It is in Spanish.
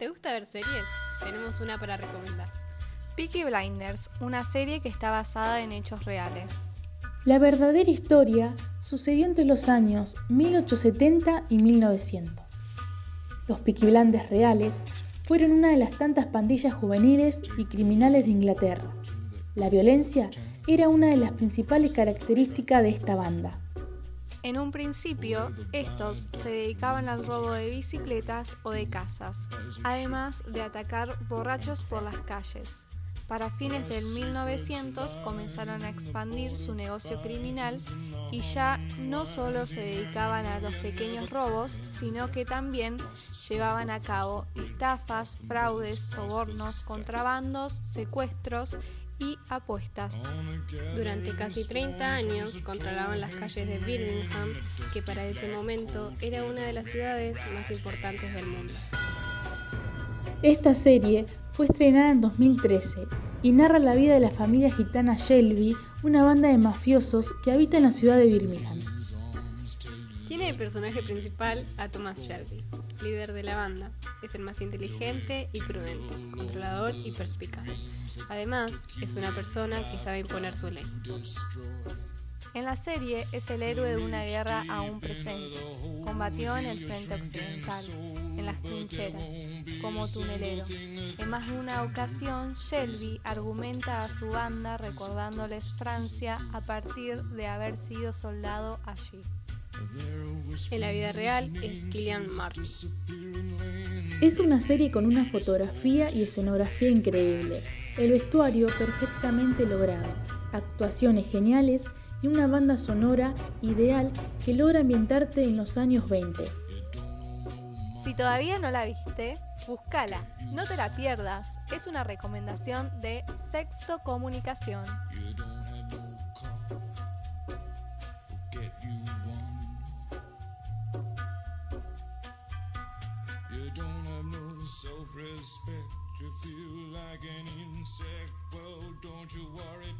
¿Te gusta ver series? Tenemos una para recomendar. Peaky Blinders, una serie que está basada en hechos reales. La verdadera historia sucedió entre los años 1870 y 1900. Los Peaky Blinders reales fueron una de las tantas pandillas juveniles y criminales de Inglaterra. La violencia era una de las principales características de esta banda. En un principio, estos se dedicaban al robo de bicicletas o de casas, además de atacar borrachos por las calles. Para fines del 1900 comenzaron a expandir su negocio criminal y ya no solo se dedicaban a los pequeños robos, sino que también llevaban a cabo estafas, fraudes, sobornos, contrabandos, secuestros y apuestas. Durante casi 30 años controlaban las calles de Birmingham, que para ese momento era una de las ciudades más importantes del mundo. Esta serie fue estrenada en 2013 y narra la vida de la familia gitana Shelby, una banda de mafiosos que habita en la ciudad de Birmingham. Tiene de personaje principal a Thomas Shelby, líder de la banda. Es el más inteligente y prudente, controlador y perspicaz. Además, es una persona que sabe imponer su ley. En la serie es el héroe de una guerra aún presente. Combatió en el frente occidental, en las trincheras, como tunelero. En más de una ocasión, Shelby argumenta a su banda recordándoles Francia a partir de haber sido soldado allí. En la vida real es Killian Murphy. Es una serie con una fotografía y escenografía increíble, el vestuario perfectamente logrado, actuaciones geniales y una banda sonora ideal que logra ambientarte en los años 20. Si todavía no la viste, búscala, no te la pierdas. Es una recomendación de Sexto Comunicación. Self-respect. You feel like an insect. Well, don't you worry,